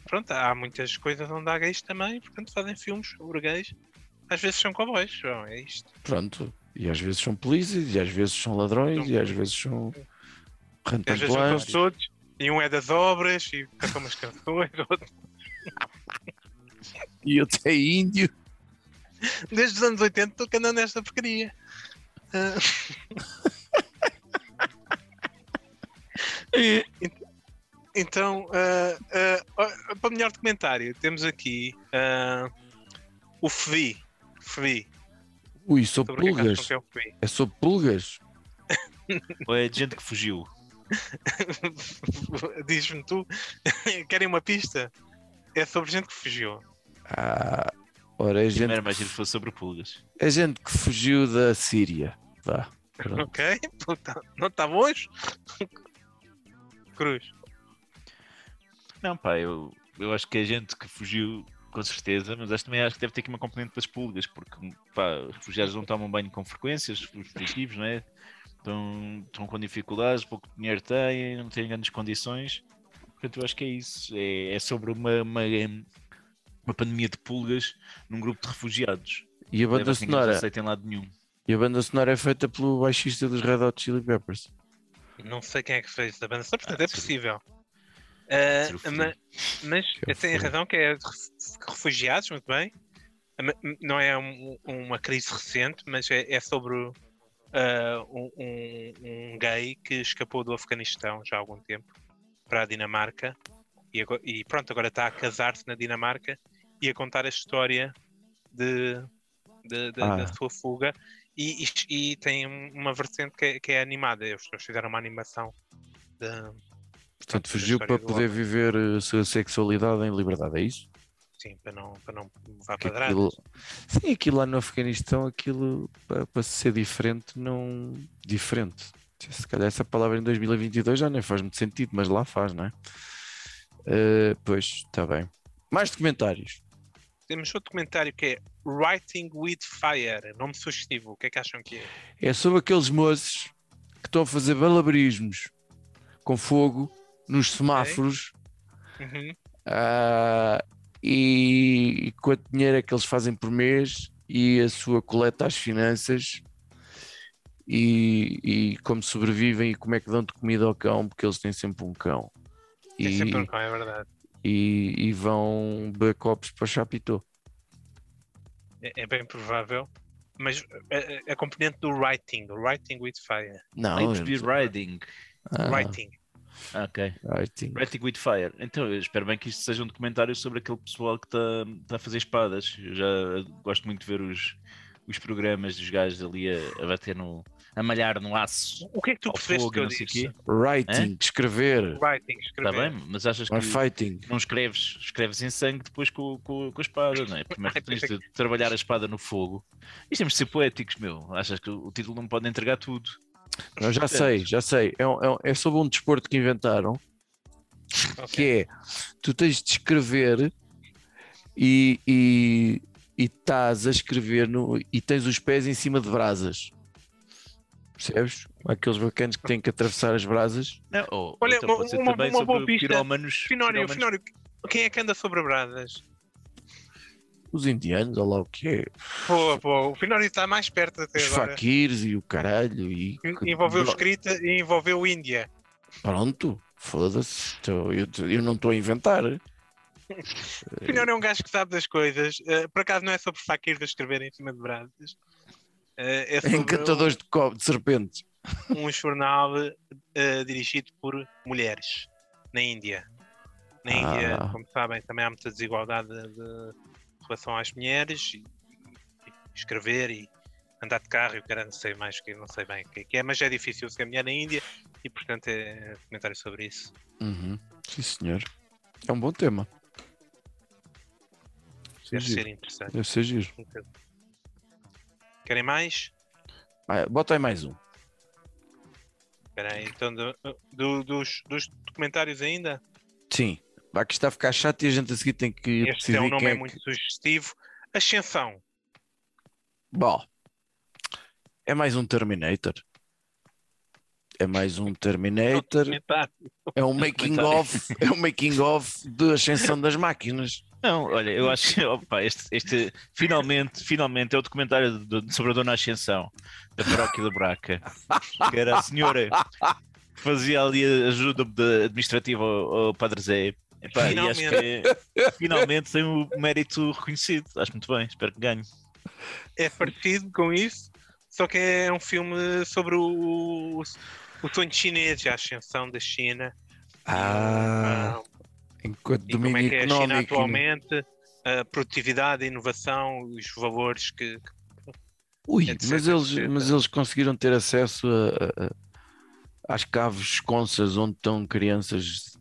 Pronto, há muitas coisas onde há gays também, portanto fazem filmes sobre gays. Às vezes são cowboys, João, é isto. Pronto. E às vezes são polícias, e às vezes são ladrões, São e às vezes são às vezes são rantanplans. todos e um é das obras, e canta umas canções, outro- E outro é índio. desde os anos 80 estou andando nesta porcaria. Ah, então, ah, para o melhor documentário, temos aqui ah, o FVI. FVI. Ui, sou é pulgas. é. É sobre pulgas. ou é de gente que fugiu? Diz-me tu, querem uma pista? É sobre gente que fugiu. Ah, ora, é Não gente, era mais giro que fosse sobre pulgas. é gente que fugiu da Síria. Vá. pronto. Ok? Não está longe? Cruz. Não, pá, eu, eu acho que é gente que fugiu com certeza, mas acho, também acho que deve ter aqui uma componente das pulgas, porque pá, os refugiados não tomam banho com frequência, os fugitivos, não é? Estão, estão com dificuldades, pouco dinheiro têm, não têm grandes condições. Portanto, eu acho que é isso. É, é sobre uma, uma, uma pandemia de pulgas num grupo de refugiados. E a banda a sonora? em lado nenhum. E a banda sonora é feita pelo baixista dos Red Hot Chili Peppers. Não sei quem é que fez a banda, só portanto é ser o- possível. Ah, ma- mas é tem razão que é refugiados, muito bem. Ah, Não é um- uma crise recente, mas é, é sobre ah, um, um- gay que escapou do Afeganistão já há algum tempo para a Dinamarca e, agora- e pronto, agora está a casar-se na Dinamarca e a contar a história de, de- de- Ah. da sua fuga. E, e- e tem uma vertente que é, que é animada. Eles fizeram uma animação de, Portanto, fugiu para poder viver a sua sexualidade em liberdade, é isso? Sim, para não, para não Que quadradas. aquilo... Sim, aquilo lá no Afeganistão, aquilo para, para ser diferente, não. Diferente. Se calhar essa palavra em 2022 já nem faz muito sentido, mas lá faz, não é? Eh, pois, está bem. Mais documentários. Temos outro documentário que é Writing with Fire, nome sugestivo. O que é que acham que é? É sobre aqueles moços que estão a fazer balabarismos com fogo nos semáforos Uhum. ah, e, e quanto dinheiro é que eles fazem por mês e a sua coleta às finanças e, e como sobrevivem e como é que dão de comida ao cão, porque eles têm sempre um cão. É E, sempre um cão, é verdade. e, e vão copos para Chapitão. É, é bem provável. mas a, a componente do writing, do writing with fire. Não, to be riding. ah, Writing. Ah, Ok. writing. Writing with Fire. Então, eu espero bem que isto seja um documentário sobre aquele pessoal que está tá a fazer espadas. Eu já gosto muito de ver os, os programas dos gajos ali a, a bater no. a malhar no aço. O que é que tu percebeste fogo que eu não. Writing, escrever. Writing, Está escrever. bem, mas achas que Não é fighting. não escreves, escreves em sangue depois com, com, com a espada, não é? Primeiro tens de trabalhar a espada no fogo. Isto temos de ser poéticos, meu. Achas que o título não pode entregar tudo? Eu já sei, já sei. É, é é sobre um desporto que inventaram Ok. que é tu tens de escrever e, e, e estás a escrever no, e tens os pés em cima de brasas. Percebes? Aqueles bacanas que têm que atravessar as brasas. Não, ou, Olha, então uma- uma- uma boa pista. pirómanos. Finório, pirómanos- Finório, quem é que anda sobre brasas? Os indianos, ou lá o que é. Boa, boa. O Finório está mais perto até Os agora. faquirs e o caralho. E, Envolveu escrita e envolveu Índia. Pronto, foda-se. Eu, eu não estou a inventar. O Finório é um gajo que sabe das coisas. Eh, por acaso não é sobre faquir de escrever em cima de brasas. Eh, é sobre Encantadores de, co- de serpentes. um jornal eh, dirigido por mulheres na Índia. Na Índia, Ah. como sabem, também há muita desigualdade de, de relação às mulheres. E, e escrever e andar de carro e o cara não sei mais que não sei bem o que é que é, mas é difícil ser mulher na Índia e portanto é comentário sobre isso. Uhum. Sim, senhor. É um bom tema. Deve Giro. ser interessante. Deve ser giro. Querem mais? Ah, bota aí mais um. Espera aí, então do- do- dos, dos documentários ainda? Sim. Vai que está a ficar chato e a gente a seguir tem que Este é um nome quem é é que- muito sugestivo. Ascensão. Bom, é mais um Terminator. É mais um Terminator. É um making of, é um making of de ascensão das máquinas. Não, olha, eu acho que opa, este, este finalmente, finalmente é o documentário do- sobre a Dona Ascensão, da paróquia da Braca, que era a senhora que fazia ali a ajuda administrativa ao, ao Padre Zé. Epá, e acho que é- finalmente tem o mérito reconhecido. Acho muito bem, espero que ganhe. É parecido com isso, só que é um filme sobre o, o sonho chinês, a ascensão da China. Ah, enquanto e como é domínio que é a China económico. atualmente, a produtividade, a inovação, os valores que, Ui, etc, mas eles, etc. mas eles conseguiram ter acesso a- a- às caves esconsas onde estão crianças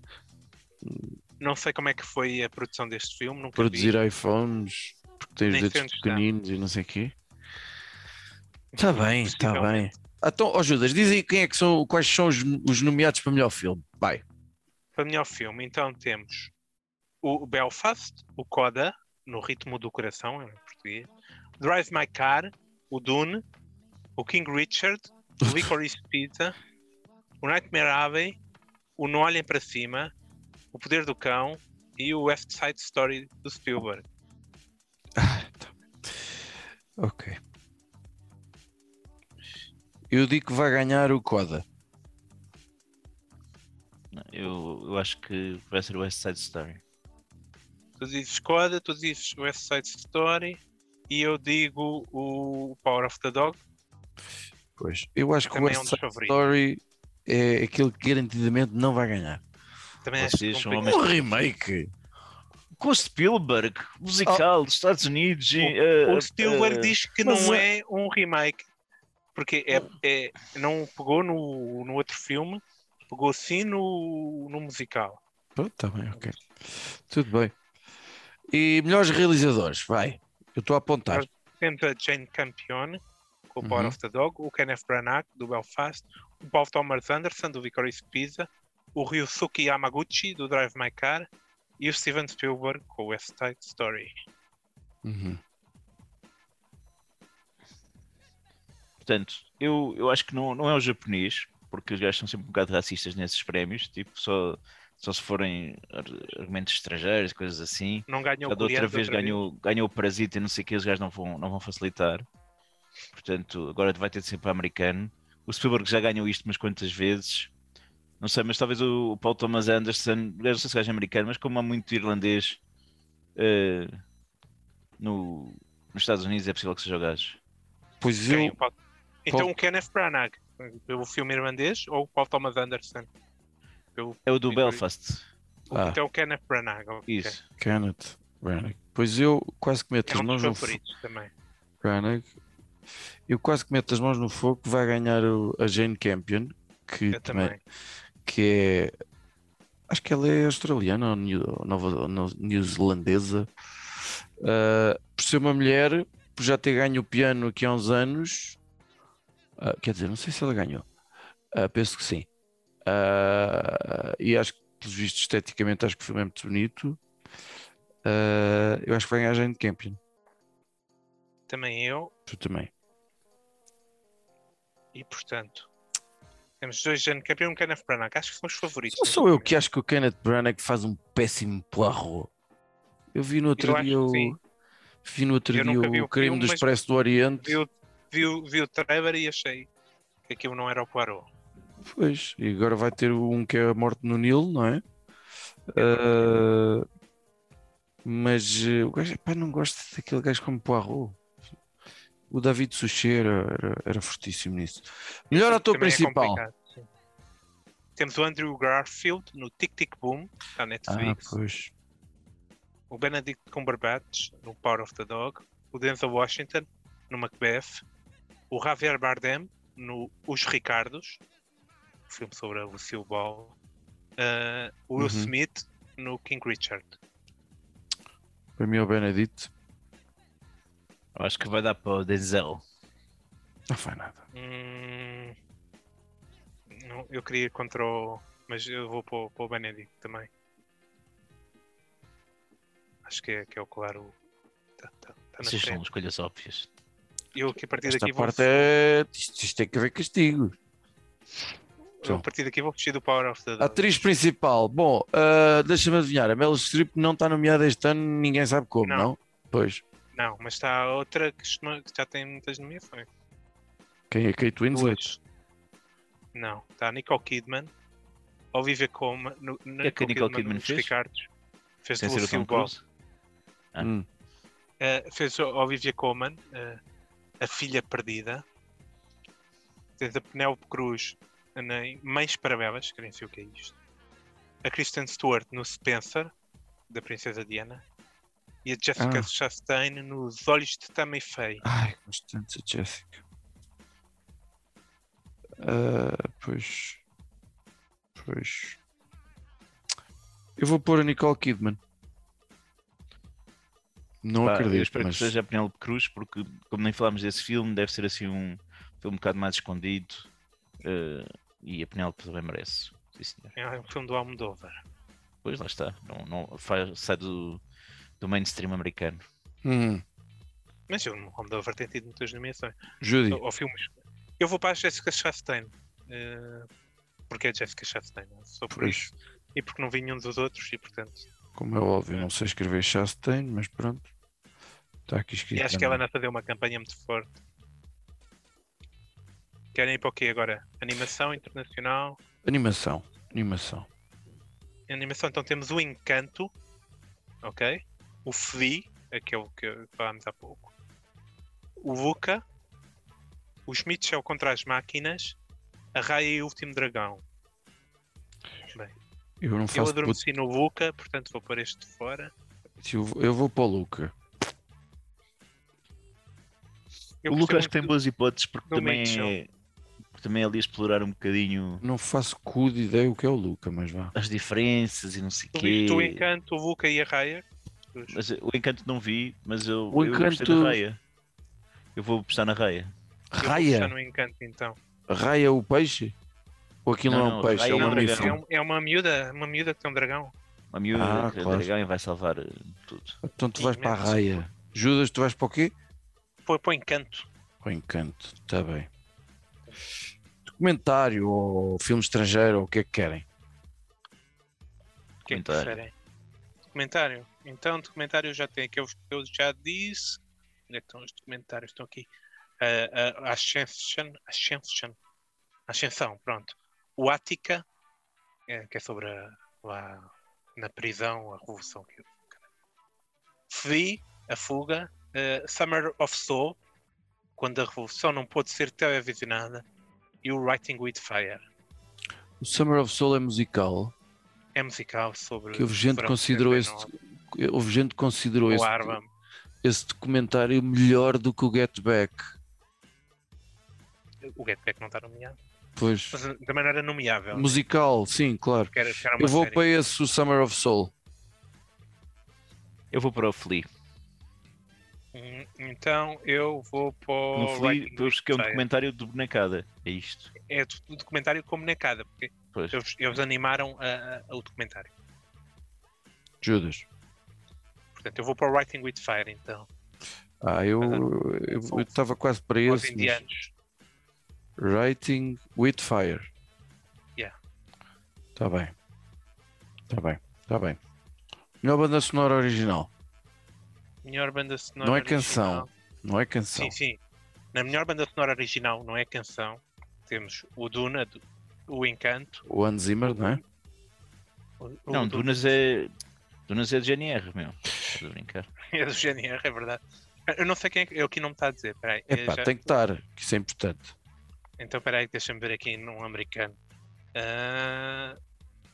não sei como é que foi a produção deste filme, nunca produzir vi. iPhones porque têm os dedos pequeninos e não sei o quê. Está bem, está bem. Então, ó Judas, diz aí quem é que são, quais são os, os nomeados para melhor filme. Vai. Para melhor filme, então temos o Belfast, o Coda, no ritmo do coração, em português, Drive My Car, o Dune, o King Richard, o Licorice Pizza, o Nightmare Abbey, o Não Olhem Para Cima, o Poder do Cão e o West Side Story do Spielberg. Ok. Eu digo que vai ganhar o Coda. Eu, eu acho que vai ser o West Side Story. Tu dizes Coda, tu dizes West Side Story e eu digo o Power of the Dog. Pois. Eu acho que o Também é um West Side favoritos. Story é aquele que garantidamente não vai ganhar. Também acho Vocês que são homens- Um remake. Com o Spielberg, musical dos Estados Unidos. e, O eh, Spielberg eh, diz que não é- é um remake, porque é, é- não pegou no, no outro filme, pegou sim no, no musical. Pronto, está bem, ok. Tudo bem. E melhores realizadores, vai. Eu estou a apontar. Temos a Jane Campione, com o Power Uhum. of the Dog, o Kenneth Branagh, do Belfast, o Paul Thomas Anderson, do Licorice Pizza, o Ryusuke Yamaguchi, do Drive My Car, e o Steven Spielberg, com o West Side Story. Uhum. Portanto, eu, eu acho que não, não é o japonês, porque os gajos são sempre um bocado racistas nesses prémios, tipo, só, só se forem ar- argumentos estrangeiros, coisas assim. Não ganhou Já o da outra vez outra ganhou, ganhou o Parasita e não sei o que, os gajos não vão, não vão facilitar. Portanto, agora vai ter de ser para americano. O Spielberg já ganhou isto umas quantas vezes. Não sei, mas talvez o, o Paul Thomas Anderson, eu não sei se gajo é americano, mas como há muito irlandês eh, no, nos Estados Unidos, é possível que seja o gajo. Pois eu. O Paul- Então Paul- o Kenneth Branagh, pelo filme irlandês, ou o Paul Thomas Anderson? Pelo... É o do Belfast. Ah. Então o Kenneth Branagh. Isso. Kenneth Branagh. Pois eu quase que meto É as um mãos dos no fogo. também. Branagh. Eu quase que meto as mãos no fogo que vai ganhar o- a Jane Campion, que Eu também, também. Que é acho que ela é australiana ou neo- nova neozelandesa. Ah, por ser uma mulher, por já ter ganho o piano aqui há uns anos. ah, quer dizer, não sei se ela ganhou. Ah, penso que sim. E acho que, pelos vistos, esteticamente, acho que foi muito bonito. Eu acho que vai ganhar a Jane Campion. Também eu. Tu também. E portanto, temos dois e um Kenneth Branagh. Acho que são os favoritos. Não neste sou eu que acho que o Kenneth Branagh faz um péssimo Poirot. Eu vi no outro Eu dia o. Vi no outro Eu dia o o crime do Expresso do Oriente. Vi, o- vi, vi o trailer e achei que aquilo não era o Poirot. Pois, e agora vai ter um que é a morte no Nilo, não é? Ah, mas eh, o gajo, pá, não gosto daquele gajo como Poirot. O David Suchet era, era, fortíssimo nisso. Melhor ator é principal. sim. Temos o Andrew Garfield no Tic Tic Boom, da ah, Netflix. pois. o Benedict Cumberbatch no Power of the Dog. O Denzel Washington no Macbeth. O Javier Bardem no Os Ricardos, filme sobre a Lucille Ball. Uh, o Will Uhum. Smith no King Richard. Para mim é o Benedict. Eu acho que vai dar para o Denzel. Não faz nada. Hum, não, eu queria ir contra o. Mas eu vou para o, para o Benedict também. Acho que é, que é o claro. Tá, tá, tá Vocês são escolhas óbvias. Eu que a partir Esta daqui vou. parte é. Isto, isto tem que haver castigo. eu, a partir daqui vou fugir do Power of the Dog. Atriz principal. Bom, ah, deixa-me adivinhar. A Meryl Streep não está nomeada este ano, ninguém sabe como, não? Não. Pois. Não, mas está outra que, já tem muitas nomeações. Quem é Kate Winslet? Duas. Não, está a Nicole Kidman, Olivia Colman. No, que é que a Nicole Kidman nos fez? Ricardos. Fez Sem ser o Lucille Tom Ball. Cruise. Ah. Hum, Uh, fez a Olivia Colman, uh, a filha perdida. Tens a Penélope Cruz em Mães Paralelas, que nem sei o que é isto. A Kristen Stewart no Spencer, da Princesa Diana. E a Jessica Ah. Chastain nos Olhos de Tammy Faye. Ai, gosto tanto da Jessica. Ah, pois. Pois. Eu vou pôr a Nicole Kidman. Não Pá, eu acredito, espero mas que seja a Penélope Cruz, porque como nem falámos desse filme, deve ser assim um filme um bocado mais escondido. eh, e a Penélope também merece. Sim. É um filme do Almodóvar. Pois lá está. Não, não, faz, sai do, do mainstream americano. Hum, Mas o Almodóvar tem tido muitas nomeações. Judy, Ou, ou filmes. Eu vou para a Jessica Chastain. eh, porque é Jessica Chastain. não é? Só por pois, isso. E porque não vi nenhum dos outros e portanto. como é óbvio, não sei escrever Chastain, mas pronto. Está aqui escrito. E acho que ela também. anda a fazer uma campanha muito forte. Querem ir para o quê agora? Animação internacional. Animação, animação. Animação, então temos o Encanto, ok? O Flea, aquele que falámos há pouco. O Luca. Os Mitchell contra as máquinas. A Raya e o Último Dragão. Bem, Eu não eu faço puto. adormeci no Luca, portanto vou pôr este de fora. Eu, vou- eu para o Luca. Eu o Luca gostei acho que tem boas hipóteses porque também é, porque também é ali a explorar um bocadinho Não faço cu de ideia o que é o Luca, mas vá. as diferenças e não sei o Tu quê. o Encanto, o Luca e a Raya? Mas o Encanto não vi, mas eu, O eu gostei Encanto- da Raia. Eu vou apostar na Raia. Eu vou Raia? puxar no Encanto então. Raia o peixe? Ou aquilo não, Não, é um não, peixe, é um é um mamífero? é, um- é uma miúda, uma miúda que tem um dragão. Uma miúda Ah, que é claro. dragão e vai salvar eh, tudo. Então tu vais para a raia. Judas, tu vais para o quê? Põe para o Encanto. Para o encanto, está bem. Documentário ou filme estrangeiro ou o que é que querem? O que é que preferem? Documentário. Então, documentário já tem aqueles que eu já disse. Onde é estão os documentários? Estão aqui. Uh, a Ascension. Ascension. Ascensão, pronto. O Ática, é, que é sobre a, lá na prisão, a revolução. que a fuga. Uh, Summer of Soul, Quando a Revolução não pôde ser televisionada e o Writing with Fire. O Summer of Soul é musical. É musical sobre. Que houve gente que considerou 69. este, houve gente que considerou esse, esse documentário melhor do que o Get Back. O Get Back não está nomeado. Pois. Mas uh, também não era nomeável. Musical, sim, claro. era, era Eu vou série. para esse, o Summer of Soul. Eu vou para o Flea. Hum, Então eu vou para o. No Flea, with porque é um documentário de bonecada. É isto. É do documentário como necada, porque eles, eles animaram a- a- o documentário. Judas. Portanto, eu vou para o Writing with Fire, então. Ah, eu eu estava quase para esse. mas-. Writing with Fire. Yeah. Tá bem. Tá bem. Tá bem. Melhor banda sonora original. Melhor banda sonora. Não é original. canção. Não é canção. Sim, sim. Na melhor banda sonora original, não é canção, temos o Duna, do- o Encanto. O Hans Zimmer, não é? O, o Não, Duna Dunas é. Dunas é de GNR, meu. A brincar. é do GNR, é verdade. Eu não sei quem é que. Eu aqui não me está a dizer. Peraí. Epá, já- tem que estar, que isso é importante. Então, peraí, deixa-me ver aqui num americano. Ah,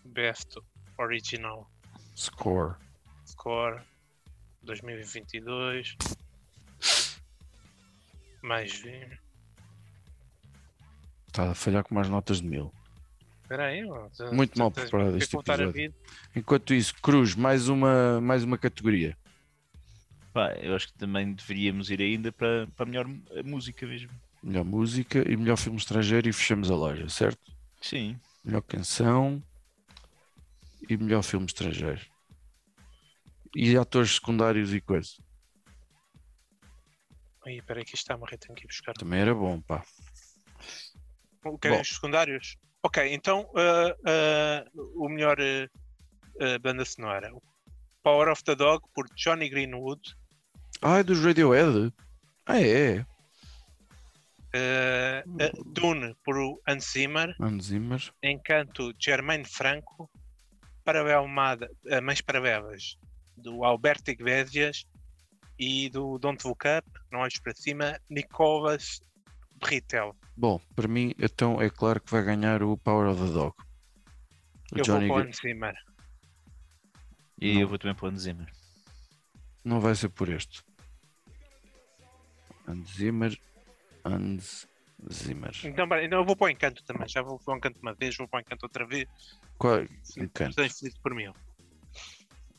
best Original Score. Score 2022. Mais 20. Está a falhar com mais notas de mil. Espera aí, ó, já- Muito mal preparado este que episódio. Enquanto isso, Cruz, mais uma, mais uma categoria. Pá, eu acho que também deveríamos ir ainda para, para a melhor música mesmo. Melhor música e melhor filme estrangeiro e fechamos a loja, certo? Sim. Melhor canção e melhor filme estrangeiro. E atores secundários e coisa. Aí, peraí, que isto está a morrer, tenho que ir buscar. Também era bom, pá. Querem Bom. os secundários? Ok, então ah, ah, o melhor ah, banda sonora. Power of the Dog por Johnny Greenwood. Ah, é dos Radiohead? Ah, é. ah, Dune por Hans Zimmer. Hans Zimmer. Encanto Germaine Franco. Parabelmada, uh, Mães Parabelas do Alberto Iglesias e do Don't Look Up, Não Olhos para Cima, Nicolas Britel. Bom, para mim, então é claro que vai ganhar o Power of the Dog. O Eu Johnny vou para o Zimmer. E Não. eu vou também para o Hans Zimmer. Não vai ser por este. Hans Zimmer. Hans Zimmer. Então, então eu vou para o Encanto também. Já vou para o Encanto uma vez, vou para o Encanto outra vez. Qual... Encanto. Estou feliz por mim.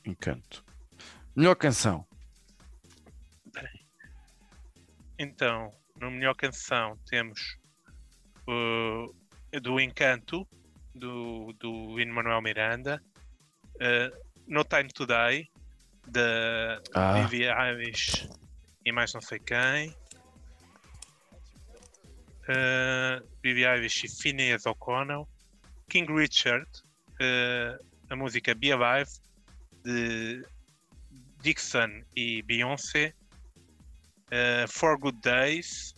Encanto. Melhor canção. Então, no melhor canção temos uh, do Encanto, do, do Manuel Miranda, uh, No Time to Die, da Ah. Vivi Aves e mais não sei quem. Uh, Vivi Aves e Phineas O'Connell. King Richard, uh, a música Be Alive, de Dixon e Beyoncé. Uh, For Good Days,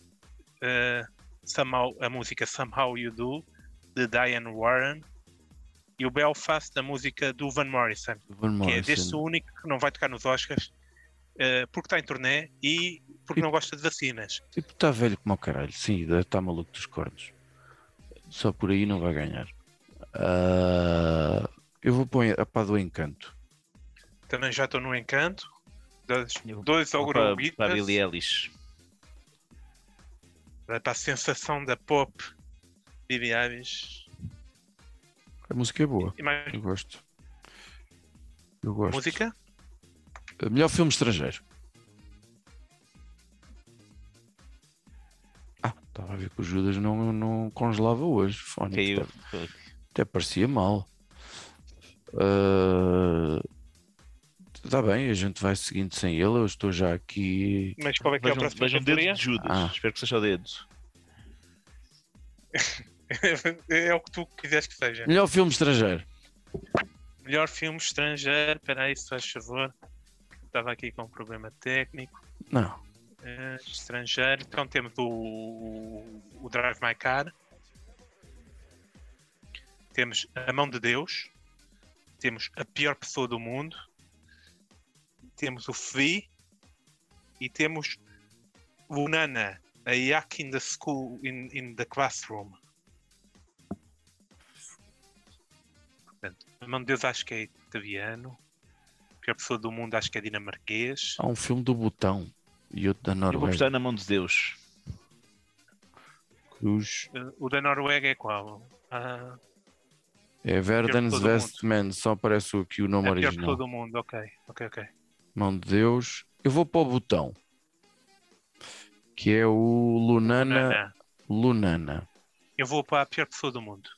uh, somehow, a música Somehow You Do, de Diane Warren, e o Belfast, a música do Van Morrison, Van que é Morrison. deste o único que não vai tocar nos Oscars, uh, porque está em turnê e porque não gosta de vacinas. Tipo, está velho como o caralho. Sim, está maluco dos cornos. Só por aí não vai ganhar. Ah, eu vou pôr a pá do encanto. Também já estou no encanto. Dois, Eu dois Vou para, para a Billie Eilish. para a sensação da pop Billie Eilish. A música é boa. E mais Eu gosto. Eu gosto. música? Melhor filme estrangeiro. Ah, estava a ver que o Judas não, não congelava hoje. Fónico, Caiu. até, até parecia mal. Está bem, a gente vai seguindo sem ele. Eu estou já aqui. Mas qual é que é Vejam, vejam o dedo categoria? de Judas. Ah. Espero que seja o dedo. é o que tu quiseres que seja. Melhor filme estrangeiro. Melhor filme estrangeiro. Espera aí, se faz favor. Estava aqui com um problema técnico. Não. Eh, estrangeiro. Então temos o, o Drive My Car. Temos A Mão de Deus. Temos A Pior Pessoa do Mundo. Temos o Flea. E temos o Nana, A Yak in the School, in, in the Classroom. Portanto, a mão de Deus acho que é italiano. A pior pessoa do mundo acho que é dinamarquês. Há um filme do Botão e outro da Eu vou Noruega. na mão de Deus. Cruz. O da Noruega é qual? Ah, É Verdens. Westman, só aparece aqui o nome é a pior original. pessoa do mundo, ok, ok, ok. Mão de Deus. Eu vou para o Botão. Que é o Lunana. Nana. Lunana. Eu vou para a pior pessoa do mundo.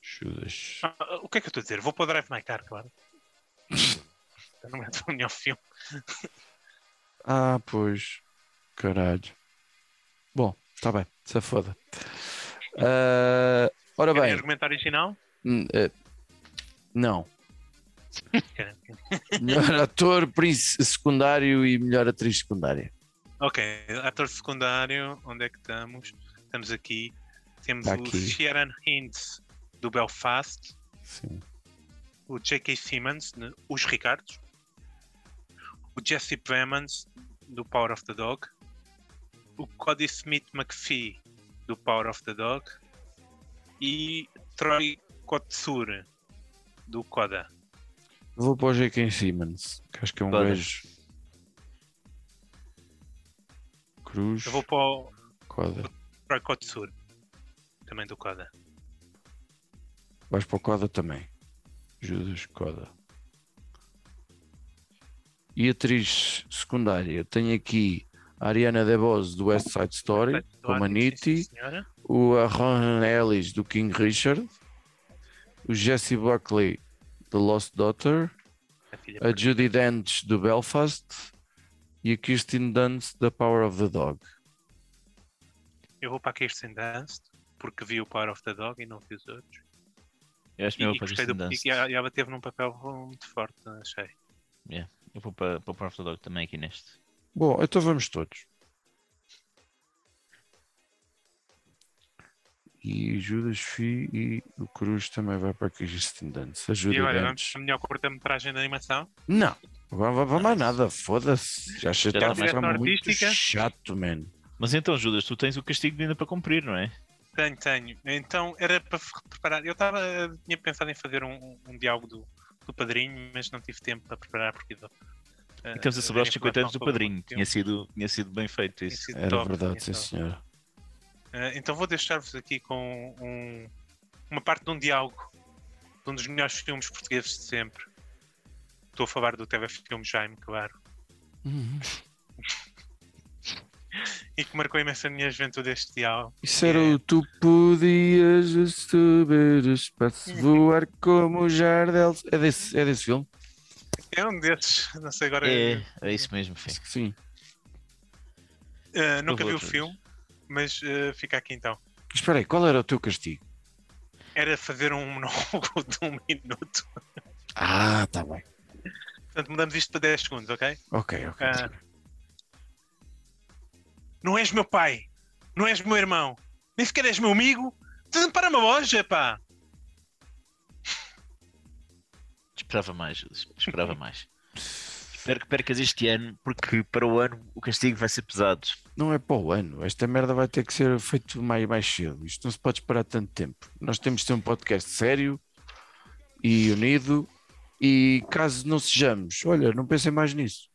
Judas. Ah, o que é que eu estou a dizer? Vou para o Drive My Car, claro. Não é o melhor filme. Ah, pois. Caralho. Bom, está bem. Se foda. Ah, ora Querem bem. argumento original? Eh, Não. Melhor ator secundário e melhor atriz secundária. Ok, ator secundário, onde é que estamos? Estamos aqui. Temos Tá o aqui. Sharon Hintz do Belfast, Sim. o J.K. Simmons, Os Ricardos, o Jesse Plemons do Power of the Dog, o Cody Smith McPhee do Power of the Dog e Troy Kotsur do Coda. Vou para o J.K. Simmons, que acho que é um Coda. gajo. Cruz. Eu vou para o Coda. Troy Kotsur, também do Coda. Vais para o Coda também. Judas Coda. E atriz secundária? Tenho aqui a Ariana DeBose do West Side Story, como senhora. o Aaron Ellis do King Richard, o Jesse Buckley do Lost Daughter, A a Judy Dench do Belfast e a Kirsten Dunst da Power of the Dog. Eu vou para a Kirsten Dunst, porque vi o Power of the Dog e não vi os outros. Eu acho que eu e vou para gostei Kirsten Dunst. e ela, teve num papel muito forte, achei. Eu vou para, para o Power of the Dog também aqui neste. Bom, então vamos todos. E Judas Fi e o Cruz também vai para Kirsten Dunst. A E agora, vamos para a melhor curta-metragem de animação. Não, vai mais nada, foda-se. Já está está a mais ficar muito artística. chato, man. Mas então, Judas, tu tens o castigo ainda para cumprir, não é? Tenho, tenho. Então, era para preparar. Eu estava, tinha pensado em fazer um, um diálogo do, do padrinho, mas não tive tempo para preparar porque. E estamos a celebrar os 50 anos do padrinho. Tinha sido, tinha sido bem feito isso. Era verdade, sim senhor. Eh, então vou deixar-vos aqui com um- uma parte de um diálogo de um dos melhores filmes portugueses de sempre. Estou a falar do TV Filme Jaime, claro. Uhum. E que marcou imenso a minha juventude este diálogo. Isso era o tu podias subir o espaço, voar como o Jardel. É desse, é desse filme? É um desses, não sei agora. É, é isso mesmo, filho. Acho que sim. Eh, nunca vi o filme, mas eh, fica aqui então. Espera aí, qual era o teu castigo? Era fazer um monólogo de um minuto. Ah, tá bem. Portanto, mudamos isto para 10 segundos, ok? Ok, ok. Ah. Não és meu pai, não és meu irmão, nem sequer és meu amigo. Para uma loja, pá! Esperava mais. Esperava mais. Espero que percas este ano, porque para o ano o castigo vai ser pesado. Não é para o ano. Esta merda vai ter que ser feito mais, mais cedo. Isto não se pode esperar tanto tempo. Nós temos de ter um podcast sério e unido. E caso não sejamos, olha, não pensem mais nisso.